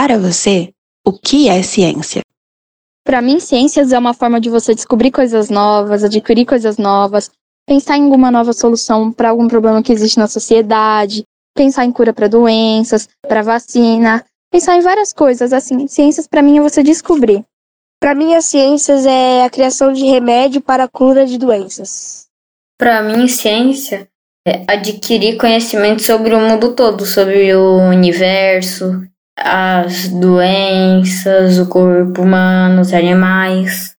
Para você, o que é ciência? Para mim, ciências é uma forma de você descobrir coisas novas, adquirir coisas novas, pensar em alguma nova solução para algum problema que existe na sociedade, pensar em cura para doenças, para vacina, pensar em várias coisas. Assim, ciências para mim é você descobrir. Para mim, as ciências é a criação de remédio para a cura de doenças. Para mim, ciência é adquirir conhecimento sobre o mundo todo, sobre o universo, as doenças, o corpo humano, os animais.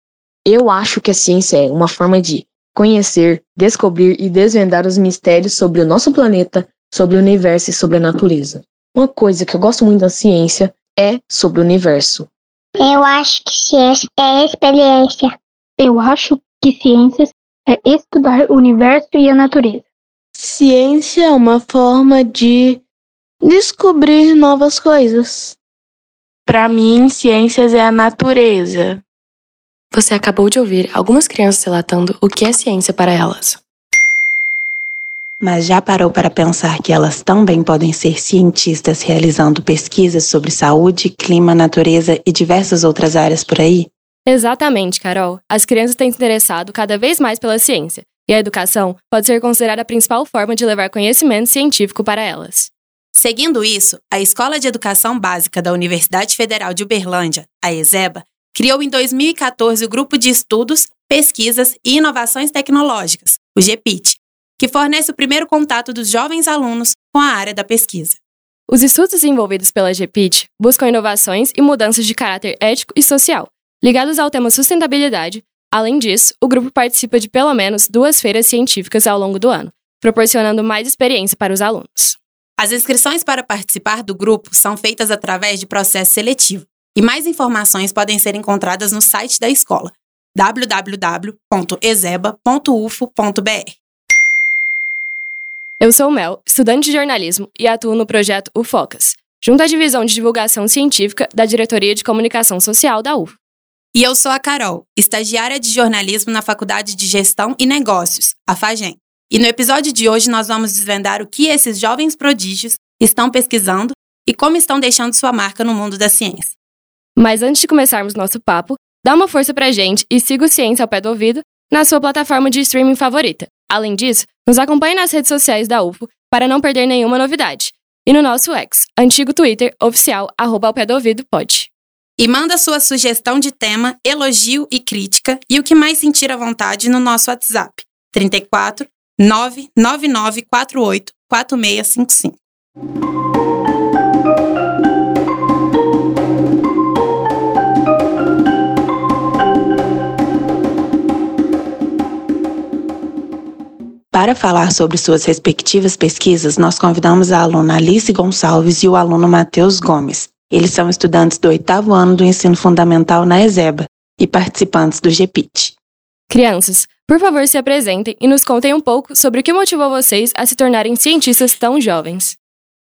Eu acho que a ciência é uma forma de conhecer, descobrir e desvendar os mistérios sobre o nosso planeta, sobre o universo e sobre a natureza. Uma coisa que eu gosto muito da ciência é sobre o universo. Eu acho que ciência é experiência. Eu acho que ciências é estudar o universo e a natureza. Ciência é uma forma de descobrir novas coisas. Para mim, ciências é a natureza. Você acabou de ouvir algumas crianças relatando o que é ciência para elas. Mas já parou para pensar que elas também podem ser cientistas realizando pesquisas sobre saúde, clima, natureza e diversas outras áreas por aí? Exatamente, Carol. As crianças têm se interessado cada vez mais pela ciência, e a educação pode ser considerada a principal forma de levar conhecimento científico para elas. Seguindo isso, a Escola de Educação Básica da Universidade Federal de Uberlândia, a ESEBA, criou em 2014 o Grupo de Estudos, Pesquisas e Inovações Tecnológicas, o GPIT, que fornece o primeiro contato dos jovens alunos com a área da pesquisa. Os estudos desenvolvidos pela GPIT buscam inovações e mudanças de caráter ético e social, ligados ao tema sustentabilidade. Além disso, o grupo participa de pelo menos duas feiras científicas ao longo do ano, proporcionando mais experiência para os alunos. As inscrições para participar do grupo são feitas através de processo seletivo, e mais informações podem ser encontradas no site da escola www.ezeba.ufo.br. Eu sou Mel, estudante de jornalismo e atuo no projeto UFOCAS, junto à divisão de divulgação científica da Diretoria de Comunicação Social da UFO. E eu sou a Carol, estagiária de jornalismo na Faculdade de Gestão e Negócios, a FAGEM. E no episódio de hoje nós vamos desvendar o que esses jovens prodígios estão pesquisando e como estão deixando sua marca no mundo da ciência. Mas antes de começarmos nosso papo, dá uma força pra gente e siga o Ciência ao pé do ouvido na sua plataforma de streaming favorita. Além disso, nos acompanhe nas redes sociais da UFO para não perder nenhuma novidade. E no nosso ex, antigo Twitter, oficial, arroba ao pé do ouvido, pode. E manda sua sugestão de tema, elogio e crítica e o que mais sentir à vontade no nosso WhatsApp, 34 99948 4655. Para falar sobre suas respectivas pesquisas, nós convidamos a aluna Alice Gonçalves e o aluno Matheus Gomes. Eles são estudantes do oitavo ano do ensino fundamental na ESEBA e participantes do GPIT. Crianças, por favor, se apresentem e nos contem um pouco sobre o que motivou vocês a se tornarem cientistas tão jovens.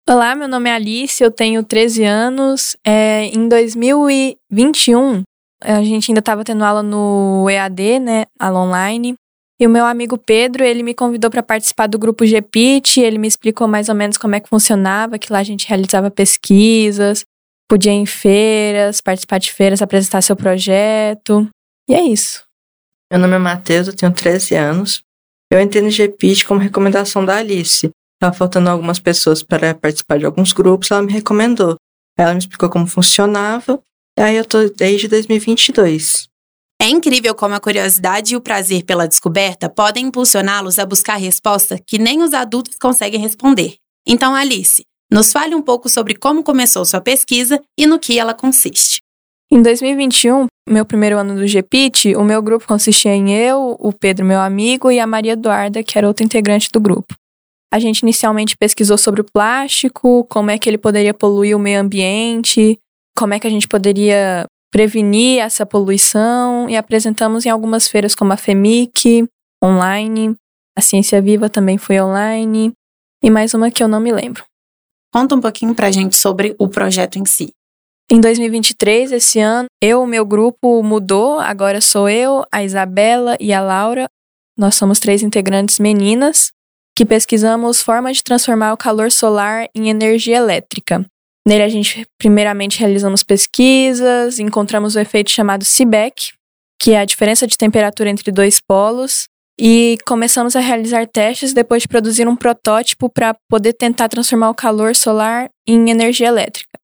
Olá, meu nome é Alice, eu tenho 13 anos. É, em 2021, a gente ainda estava tendo aula no EAD, né, aula online. E o meu amigo Pedro, ele me convidou para participar do grupo GPIT, ele me explicou mais ou menos como é que funcionava, que lá a gente realizava pesquisas, podia ir em feiras, participar de feiras, apresentar seu projeto. E é isso. Meu nome é Matheus, eu tenho 13 anos. Eu entrei no GPIT como recomendação da Alice. Estava faltando algumas pessoas para participar de alguns grupos, ela me recomendou. Ela me explicou como funcionava, e aí eu tô desde 2022. É incrível como a curiosidade e o prazer pela descoberta podem impulsioná-los a buscar respostas que nem os adultos conseguem responder. Então, Alice, nos fale um pouco sobre como começou sua pesquisa e no que ela consiste. Em 2021, meu primeiro ano do GPIT, o meu grupo consistia em eu, o Pedro, meu amigo, e a Maria Eduarda, que era outra integrante do grupo. A gente inicialmente pesquisou sobre o plástico, como é que ele poderia poluir o meio ambiente, como é que a gente poderia prevenir essa poluição e apresentamos em algumas feiras como a FEMIC, online, a Ciência Viva também foi online e mais uma que eu não me lembro. Conta um pouquinho pra gente sobre o projeto em si. Em 2023, esse ano, eu, o meu grupo mudou, agora sou eu, a Isabela e a Laura. Nós somos três integrantes meninas que pesquisamos formas de transformar o calor solar em energia elétrica. Nele a gente primeiramente realizamos pesquisas, encontramos o efeito chamado Seebeck, que é a diferença de temperatura entre dois polos, e começamos a realizar testes depois de produzir um protótipo para poder tentar transformar o calor solar em energia elétrica.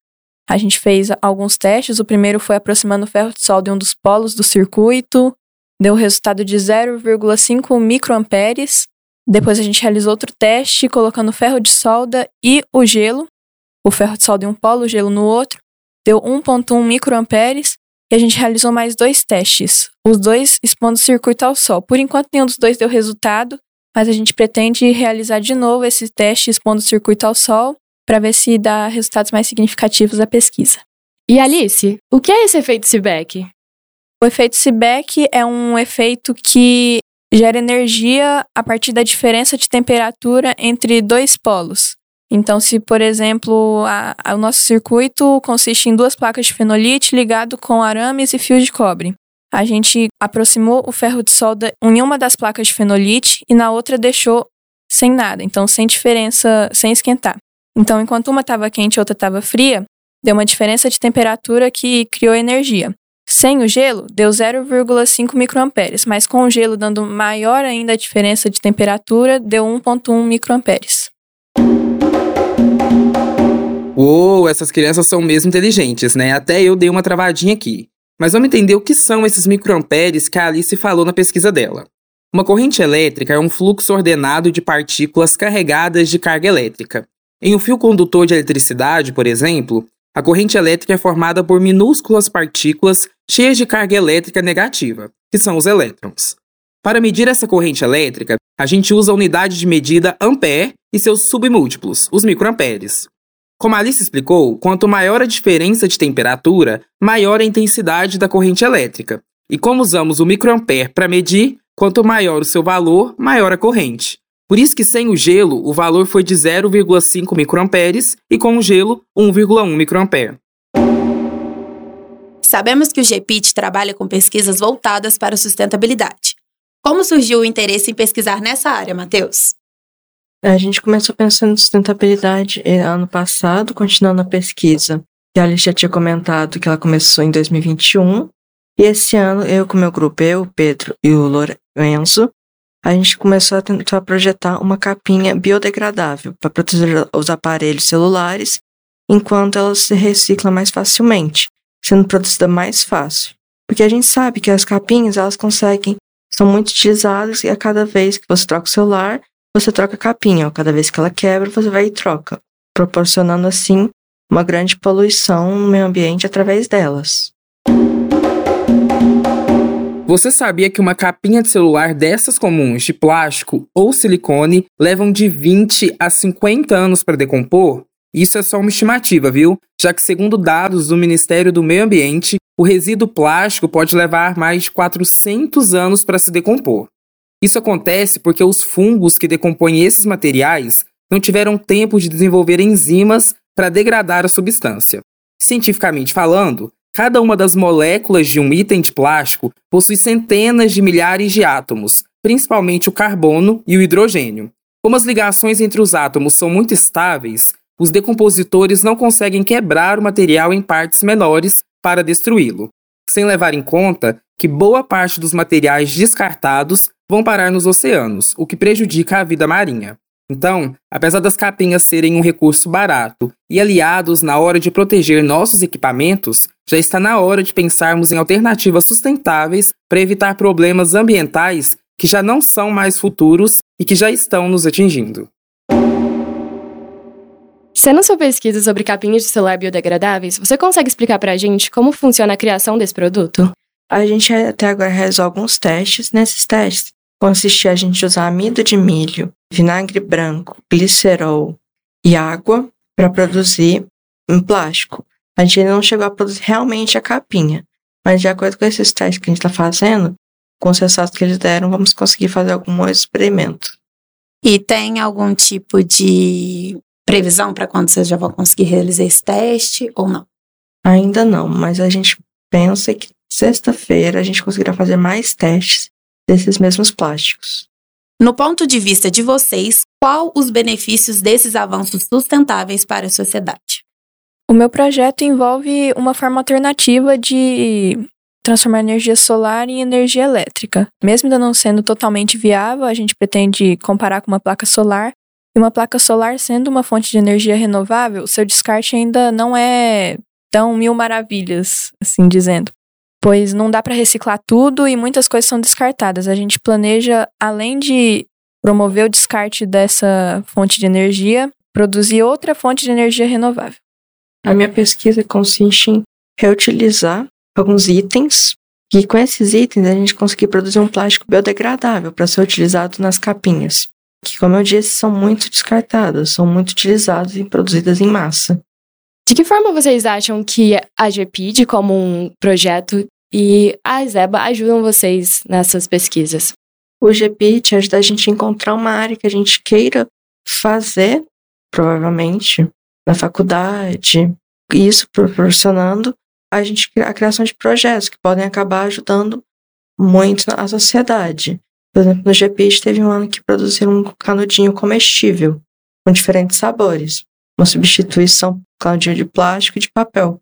A gente fez alguns testes, o primeiro foi aproximando o ferro de solda de um dos polos do circuito, deu um resultado de 0,5 microamperes. Depois a gente realizou outro teste colocando o ferro de solda e o gelo, o ferro de solda em um polo, o gelo no outro, deu 1,1 microamperes. E a gente realizou mais dois testes, os dois expondo o circuito ao sol. Por enquanto, nenhum dos dois deu resultado, mas a gente pretende realizar de novo esse teste expondo o circuito ao sol para ver se dá resultados mais significativos à pesquisa. E Alice, o que é esse efeito Seebeck? O efeito Seebeck é um efeito que gera energia a partir da diferença de temperatura entre dois polos. Então, se, por exemplo, a, a, o nosso circuito consiste em duas placas de fenolite ligado com arames e fios de cobre. A gente aproximou o ferro de solda em uma das placas de fenolite e na outra deixou sem nada, então sem diferença, sem esquentar. Então, enquanto uma estava quente e outra estava fria, deu uma diferença de temperatura que criou energia. Sem o gelo, deu 0,5 microamperes, mas com o gelo dando maior ainda a diferença de temperatura, deu 1,1 microamperes. Uou, essas crianças são mesmo inteligentes, né? Até eu dei uma travadinha aqui. Mas vamos entender o que são esses microamperes que a Alice falou na pesquisa dela. Uma corrente elétrica é um fluxo ordenado de partículas carregadas de carga elétrica. Em um fio condutor de eletricidade, por exemplo, a corrente elétrica é formada por minúsculas partículas cheias de carga elétrica negativa, que são os elétrons. Para medir essa corrente elétrica, a gente usa a unidade de medida ampere e seus submúltiplos, os microamperes. Como Alice explicou, quanto maior a diferença de temperatura, maior a intensidade da corrente elétrica. E como usamos o microampere para medir, quanto maior o seu valor, maior a corrente. Por isso que sem o gelo, o valor foi de 0,5 microamperes e com o gelo, 1,1 microampere. Sabemos que o GPIT trabalha com pesquisas voltadas para a sustentabilidade. Como surgiu o interesse em pesquisar nessa área, Matheus? A gente começou pensando em sustentabilidade eh, ano passado, continuando a pesquisa. E a Alice já tinha comentado que ela começou em 2021. E esse ano, eu com meu grupo, eu, o Pedro e o Lorenzo, a gente começou a tentar projetar uma capinha biodegradável para proteger os aparelhos celulares enquanto ela se recicla mais facilmente, sendo produzida mais fácil. Porque a gente sabe que as capinhas, elas conseguem, são muito utilizadas e a cada vez que você troca o celular, você troca a capinha, cada vez que ela quebra, você vai e troca, proporcionando assim uma grande poluição no meio ambiente através delas. Você sabia que uma capinha de celular dessas comuns de plástico ou silicone levam de 20 a 50 anos para decompor? Isso é só uma estimativa, viu? Já que, segundo dados do Ministério do Meio Ambiente, o resíduo plástico pode levar mais de 400 anos para se decompor. Isso acontece porque os fungos que decompõem esses materiais não tiveram tempo de desenvolver enzimas para degradar a substância. Cientificamente falando, cada uma das moléculas de um item de plástico possui centenas de milhares de átomos, principalmente o carbono e o hidrogênio. Como as ligações entre os átomos são muito estáveis, os decompositores não conseguem quebrar o material em partes menores para destruí-lo, sem levar em conta que boa parte dos materiais descartados vão parar nos oceanos, o que prejudica a vida marinha. Então, apesar das capinhas serem um recurso barato e aliados na hora de proteger nossos equipamentos, já está na hora de pensarmos em alternativas sustentáveis para evitar problemas ambientais que já não são mais futuros e que já estão nos atingindo. Sendo sua pesquisa sobre capinhas de celular biodegradáveis, você consegue explicar para a gente como funciona a criação desse produto? A gente até agora realizou alguns testes. Nesses testes, consistia a gente usar amido de milho, vinagre branco, glicerol e água para produzir um plástico. A gente ainda não chegou a produzir realmente a capinha, mas de acordo com esses testes que a gente está fazendo, com os resultados que eles deram, vamos conseguir fazer algum experimento. E tem algum tipo de previsão para quando vocês já vão conseguir realizar esse teste ou não? Ainda não, mas a gente pensa que sexta-feira a gente conseguirá fazer mais testes desses mesmos plásticos. No ponto de vista de vocês, qual os benefícios desses avanços sustentáveis para a sociedade? O meu projeto envolve uma forma alternativa de transformar energia solar em energia elétrica. Mesmo ainda não sendo totalmente viável, a gente pretende comparar com uma placa solar. E uma placa solar sendo uma fonte de energia renovável, seu descarte ainda não é tão mil maravilhas, assim dizendo. Pois não dá para reciclar tudo e muitas coisas são descartadas. A gente planeja, além de promover o descarte dessa fonte de energia, produzir outra fonte de energia renovável. A minha pesquisa consiste em reutilizar alguns itens e com esses itens a gente conseguir produzir um plástico biodegradável para ser utilizado nas capinhas, que como eu disse são muito descartadas, são muito utilizadas e produzidas em massa. De que forma vocês acham que a GPID, como um projeto, e a Zeba ajudam vocês nessas pesquisas? O GPID ajuda a gente a encontrar uma área que a gente queira fazer, provavelmente, na faculdade, isso proporcionando a gente a criação de projetos que podem acabar ajudando muito na sociedade. Por exemplo, no GPID teve um ano que produziram um canudinho comestível, com diferentes sabores uma substituição canudinho de plástico e de papel.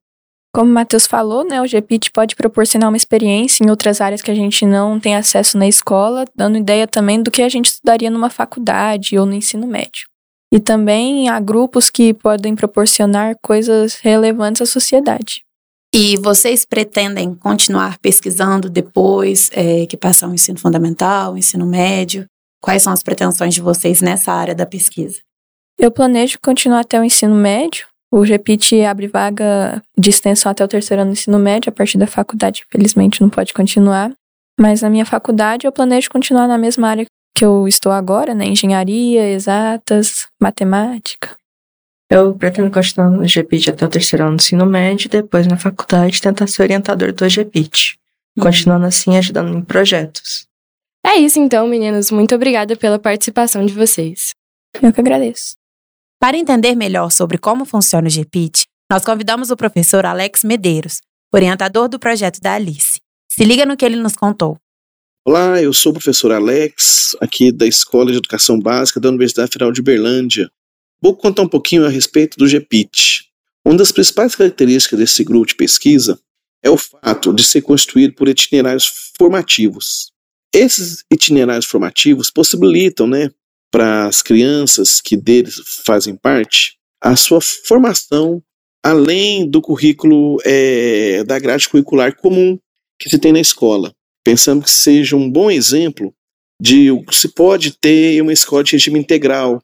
Como o Matheus falou, né, o GPIT pode proporcionar uma experiência em outras áreas que a gente não tem acesso na escola, dando ideia também do que a gente estudaria numa faculdade ou no ensino médio. E também há grupos que podem proporcionar coisas relevantes à sociedade. E vocês pretendem continuar pesquisando depois é, que passar o ensino fundamental, o ensino médio? Quais são as pretensões de vocês nessa área da pesquisa? Eu planejo continuar até o ensino médio. O REPIT abre vaga de extensão até o terceiro ano do ensino médio, a partir da faculdade, infelizmente, não pode continuar. Mas na minha faculdade eu planejo continuar na mesma área que eu estou agora, né? Engenharia, exatas, matemática. Eu pretendo continuar no GPIT até o terceiro ano do ensino médio e depois na faculdade tentar ser orientador do GPIT. Uhum. Continuando assim, ajudando em projetos. É isso então, meninos. Muito obrigada pela participação de vocês. Eu que agradeço. Para entender melhor sobre como funciona o GPIT, nós convidamos o professor Alex Medeiros, orientador do projeto da Alice. Se liga no que ele nos contou. Olá, eu sou o professor Alex, aqui da Escola de Educação Básica da Universidade Federal de Berlândia. Vou contar um pouquinho a respeito do GPIT. Uma das principais características desse grupo de pesquisa é o fato de ser constituído por itinerários formativos. Esses itinerários formativos possibilitam né, para as crianças que deles fazem parte a sua formação além do currículo é, da grade curricular comum que se tem na escola. Pensamos que seja um bom exemplo de o que se pode ter em uma escola de regime integral,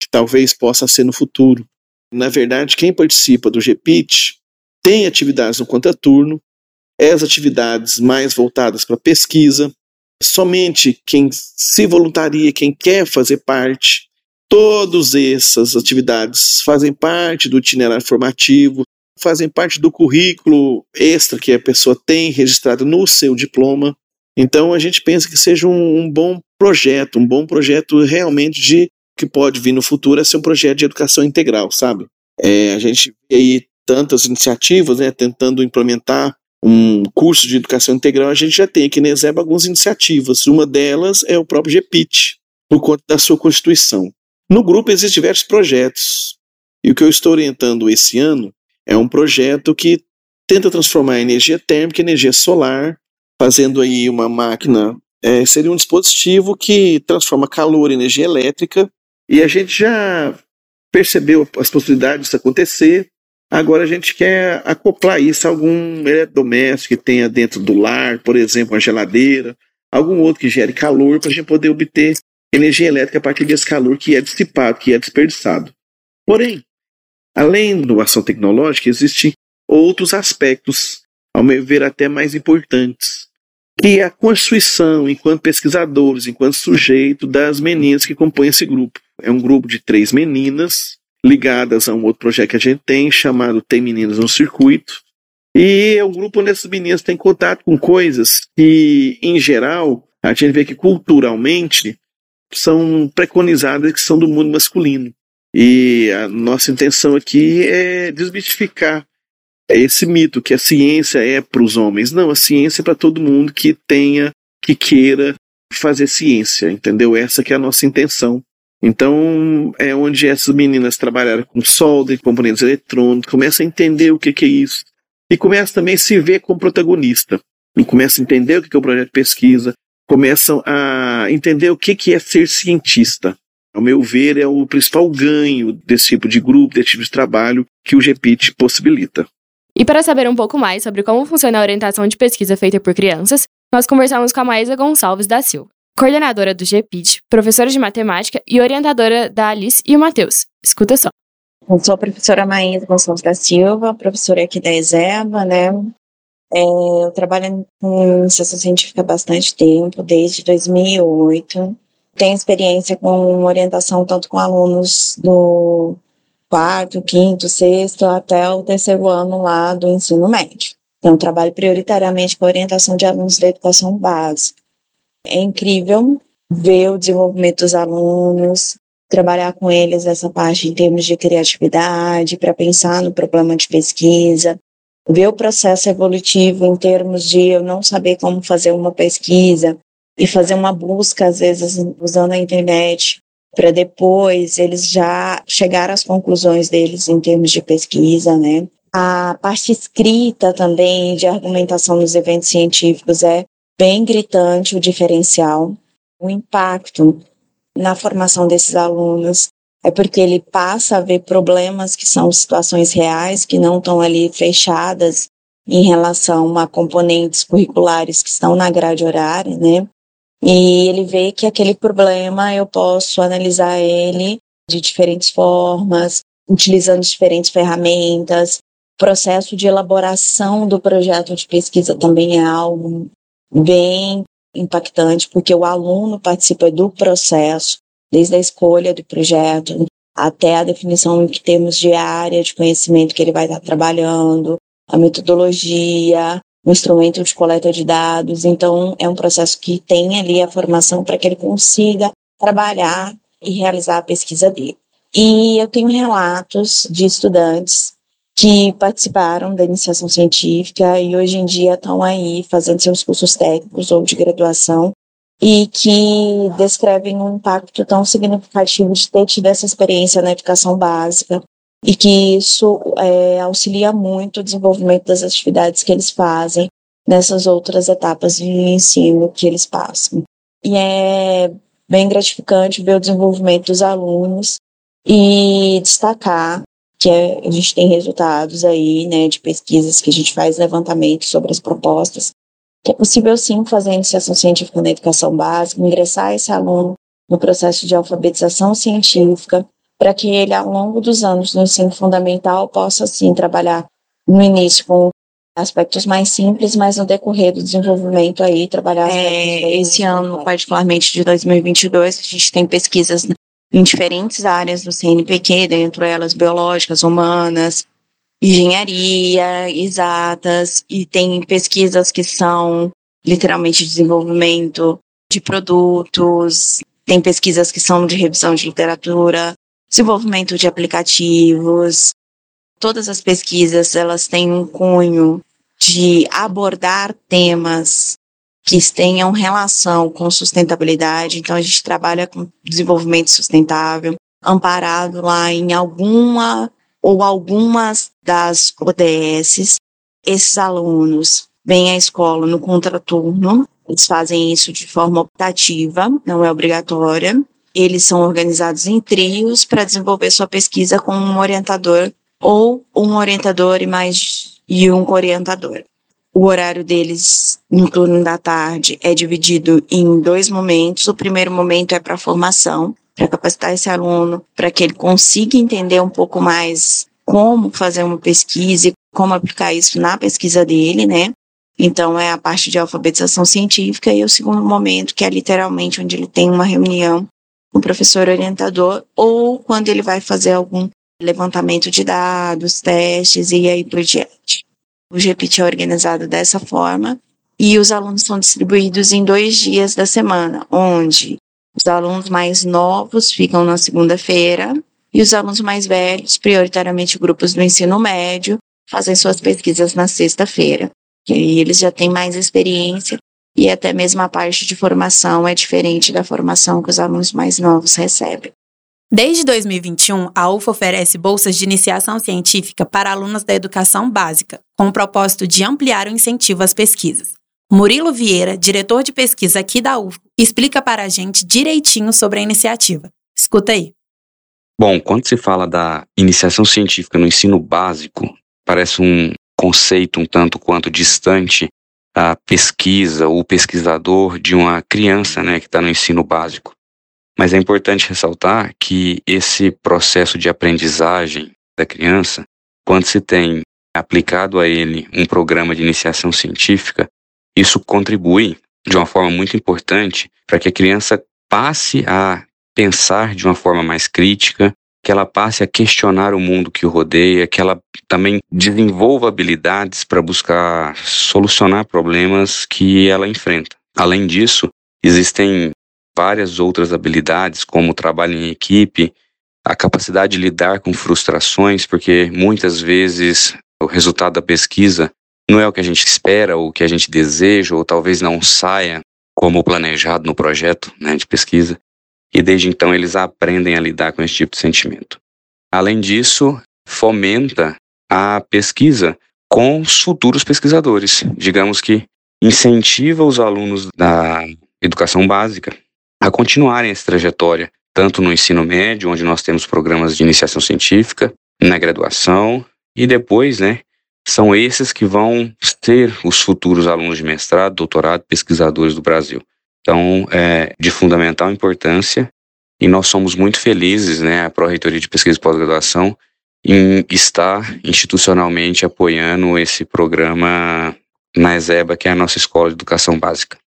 que talvez possa ser no futuro. Na verdade, quem participa do GPIT tem atividades no contraturno, as atividades mais voltadas para pesquisa, somente quem se voluntaria, quem quer fazer parte, todas essas atividades fazem parte do itinerário formativo, fazem parte do currículo extra que a pessoa tem registrado no seu diploma. Então a gente pensa que seja um, um bom projeto, um bom projeto realmente de que pode vir no futuro a ser um projeto de educação integral, sabe? É, a gente vê aí tantas iniciativas, né, tentando implementar um curso de educação integral, a gente já tem aqui na ESEB algumas iniciativas. Uma delas é o próprio GPIT, por conta da sua constituição. No grupo existem diversos projetos. E o que eu estou orientando esse ano é um projeto que tenta transformar a energia térmica em energia solar, fazendo aí uma máquina. É, seria um dispositivo que transforma calor em energia elétrica. E a gente já percebeu as possibilidades disso acontecer. Agora a gente quer acoplar isso a algum eletrodoméstico que tenha dentro do lar, por exemplo, uma geladeira, algum outro que gere calor para a gente poder obter energia elétrica a partir desse calor que é dissipado, que é desperdiçado. Porém, além da ação tecnológica, existem outros aspectos, ao meu ver, até mais importantes, que é a constituição, enquanto pesquisadores, enquanto sujeito, das meninas que compõem esse grupo. É um grupo de três meninas, ligadas a um outro projeto que a gente tem, chamado Tem Meninas no Circuito. E é um grupo onde meninas têm contato com coisas que, em geral, a gente vê que culturalmente são preconizadas que são do mundo masculino. E a nossa intenção aqui é desmistificar esse mito que a ciência é para os homens. Não, a ciência é para todo mundo que tenha, que queira fazer ciência, entendeu? Essa que é a nossa intenção Então, é onde essas meninas trabalharam com solda e componentes eletrônicos, começam a entender o que, que é isso. E começam também a se ver como protagonista. E começam a entender o que, que é o projeto de pesquisa, começam a entender o que, que é ser cientista. Ao meu ver, é o principal ganho desse tipo de grupo, desse tipo de trabalho que o GPIT possibilita. E para saber um pouco mais sobre como funciona a orientação de pesquisa feita por crianças, nós conversamos com a Maísa Gonçalves da Silva, coordenadora do GPIT, professora de matemática e orientadora da Alice e o Matheus. Escuta só. Eu sou a professora Maísa Gonçalves da Silva, professora aqui da ESEBA, né? É, eu trabalho com iniciação científica há bastante tempo, desde 2008. Tenho experiência com orientação tanto com alunos do quarto, quinto, sexto, até o terceiro ano lá do ensino médio. Então, trabalho prioritariamente com orientação de alunos da educação básica. É incrível ver o desenvolvimento dos alunos, trabalhar com eles essa parte em termos de criatividade, para pensar no problema de pesquisa, ver o processo evolutivo em termos de eu não saber como fazer uma pesquisa e fazer uma busca, às vezes, usando a internet, para depois eles já chegar às conclusões deles em termos de pesquisa, né? A parte escrita também de argumentação nos eventos científicos é bem gritante o diferencial, o impacto na formação desses alunos é porque ele passa a ver problemas que são situações reais, que não estão ali fechadas em relação a componentes curriculares que estão na grade horária, né? E ele vê que aquele problema eu posso analisar ele de diferentes formas, utilizando diferentes ferramentas. O processo de elaboração do projeto de pesquisa também é algo bem impactante, porque o aluno participa do processo, desde a escolha do projeto até a definição que temos de área de conhecimento que ele vai estar trabalhando, a metodologia, o instrumento de coleta de dados. Então, é um processo que tem ali a formação para que ele consiga trabalhar e realizar a pesquisa dele. E eu tenho relatos de estudantes que participaram da iniciação científica e hoje em dia estão aí fazendo seus cursos técnicos ou de graduação e que descrevem um impacto tão significativo de ter tido essa experiência na educação básica e que isso é, auxilia muito o desenvolvimento das atividades que eles fazem nessas outras etapas de ensino que eles passam. E é bem gratificante ver o desenvolvimento dos alunos e destacar que é, a gente tem resultados aí, né, de pesquisas que a gente faz levantamento sobre as propostas, que é possível sim fazer iniciação científica na educação básica, ingressar esse aluno no processo de alfabetização científica, para que ele, ao longo dos anos no ensino fundamental, possa sim trabalhar no início com aspectos mais simples, mas no decorrer do desenvolvimento aí, trabalhar é, esse ano, particularmente de 2022, a gente tem pesquisas em diferentes áreas do CNPq, dentro elas biológicas, humanas, engenharia, exatas, e tem pesquisas que são literalmente desenvolvimento de produtos, tem pesquisas que são de revisão de literatura, desenvolvimento de aplicativos. Todas as pesquisas, elas têm um cunho de abordar temas que tenham relação com sustentabilidade. Então, a gente trabalha com desenvolvimento sustentável, amparado lá em alguma ou algumas das ODSs. Esses alunos vêm à escola no contraturno, eles fazem isso de forma optativa, não é obrigatória. Eles são organizados em trios para desenvolver sua pesquisa com um orientador ou um orientador e mais e um orientador. O horário deles no turno da tarde é dividido em dois momentos. O primeiro momento é para formação, para capacitar esse aluno, para que ele consiga entender um pouco mais como fazer uma pesquisa e como aplicar isso na pesquisa dele, né? Então, é a parte de alfabetização científica e o segundo momento, que é literalmente onde ele tem uma reunião com o professor orientador ou quando ele vai fazer algum levantamento de dados, testes e aí por diante. O GPIT é organizado dessa forma e os alunos são distribuídos em dois dias da semana, onde os alunos mais novos ficam na segunda-feira e os alunos mais velhos, prioritariamente grupos do ensino médio, fazem suas pesquisas na sexta-feira. E eles já têm mais experiência e até mesmo a parte de formação é diferente da formação que os alunos mais novos recebem. Desde 2021, a UFA oferece bolsas de iniciação científica para alunos da educação básica, com o propósito de ampliar o incentivo às pesquisas. Murilo Vieira, diretor de pesquisa aqui da UFA, explica para a gente direitinho sobre a iniciativa. Escuta aí. Bom, quando se fala da iniciação científica no ensino básico, parece um conceito um tanto quanto distante da pesquisa ou pesquisador de uma criança né, que está no ensino básico. Mas é importante ressaltar que esse processo de aprendizagem da criança, quando se tem aplicado a ele um programa de iniciação científica, isso contribui de uma forma muito importante para que a criança passe a pensar de uma forma mais crítica, que ela passe a questionar o mundo que o rodeia, que ela também desenvolva habilidades para buscar solucionar problemas que ela enfrenta. Além disso, existem várias outras habilidades, como o trabalho em equipe, a capacidade de lidar com frustrações, porque muitas vezes o resultado da pesquisa não é o que a gente espera, ou o que a gente deseja, ou talvez não saia como planejado no projeto né, de pesquisa e desde então eles aprendem a lidar com esse tipo de sentimento. Além disso, fomenta a pesquisa com os futuros pesquisadores. Digamos que incentiva os alunos da educação básica a continuarem essa trajetória, tanto no ensino médio, onde nós temos programas de iniciação científica, na graduação, e depois, né, são esses que vão ser os futuros alunos de mestrado, doutorado, pesquisadores do Brasil. Então, é de fundamental importância e nós somos muito felizes, né, a Pró-Reitoria de Pesquisa e Pós-Graduação, em estar institucionalmente apoiando esse programa na ESEBA, que é a nossa Escola de Educação Básica.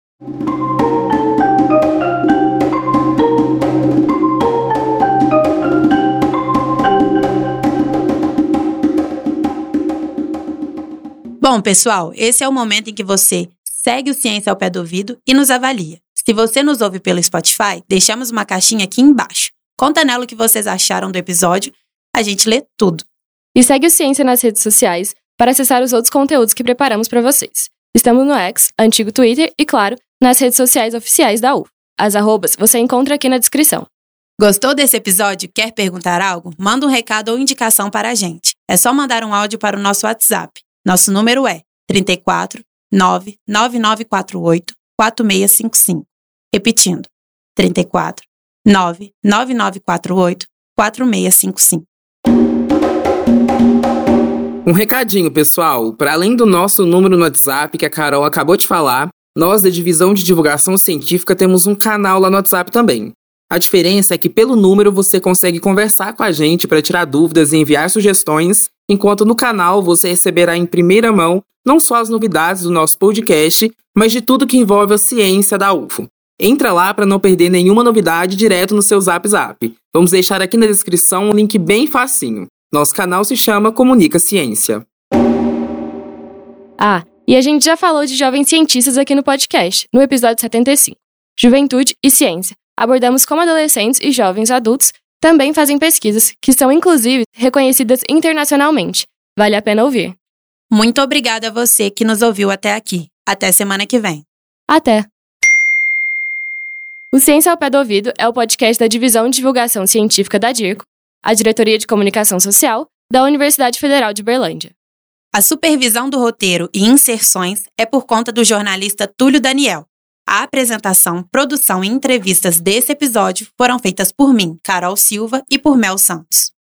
Bom, pessoal, esse é o momento em que você segue o Ciência ao Pé do Ouvido e nos avalia. Se você nos ouve pelo Spotify, deixamos uma caixinha aqui embaixo. Conta nela o que vocês acharam do episódio, a gente lê tudo. E segue o Ciência nas redes sociais para acessar os outros conteúdos que preparamos para vocês. Estamos no X, antigo Twitter e, claro, nas redes sociais oficiais da U. As arrobas você encontra aqui na descrição. Gostou desse episódio? Quer perguntar algo? Manda um recado ou indicação para a gente. É só mandar um áudio para o nosso WhatsApp. Nosso número é 34 99948 4655. Repetindo, 34 99948 4655. Um recadinho, pessoal. Para além do nosso número no WhatsApp que a Carol acabou de falar, nós da Divisão de Divulgação Científica temos um canal lá no WhatsApp também. A diferença é que pelo número você consegue conversar com a gente para tirar dúvidas e enviar sugestões, enquanto no canal você receberá em primeira mão não só as novidades do nosso podcast, mas de tudo que envolve a ciência da UFO. Entra lá para não perder nenhuma novidade direto no seu Zap Zap. Vamos deixar aqui na descrição um link bem facinho. Nosso canal se chama Comunica Ciência. Ah, e a gente já falou de jovens cientistas aqui no podcast, no episódio 75. Juventude e Ciência. Abordamos como adolescentes e jovens adultos também fazem pesquisas, que são inclusive reconhecidas internacionalmente. Vale a pena ouvir. Muito obrigada a você que nos ouviu até aqui. Até semana que vem. Até! O Ciência ao Pé do Ouvido é o podcast da Divisão de Divulgação Científica da DIRCO, a Diretoria de Comunicação Social da Universidade Federal de Berlândia. A supervisão do roteiro e inserções é por conta do jornalista Túlio Daniel. A apresentação, produção e entrevistas desse episódio foram feitas por mim, Carol Silva, e por Mel Santos.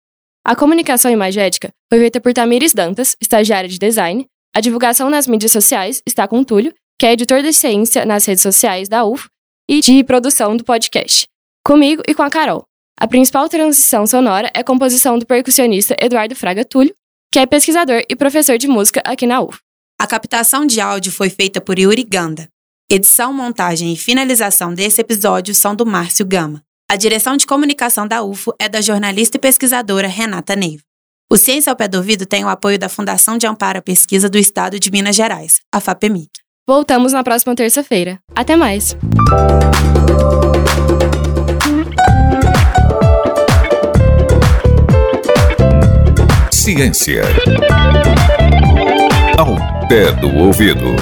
A comunicação imagética foi feita por Tamires Dantas, estagiária de design. A divulgação nas mídias sociais está com Túlio, que é editor de ciência nas redes sociais da UF e de produção do podcast. Comigo e com a Carol. A principal transição sonora é a composição do percussionista Eduardo Fraga Túlio, que é pesquisador e professor de música aqui na UF. A captação de áudio foi feita por Yuri Ganda. Edição, montagem e finalização desse episódio são do Márcio Gama. A direção de comunicação da UFO é da jornalista e pesquisadora Renata Neiva. O Ciência ao Pé do Ouvido tem o apoio da Fundação de Amparo à Pesquisa do Estado de Minas Gerais, a FAPEMIC. Voltamos na próxima terça-feira. Até mais! Ciência. Ao pé do ouvido.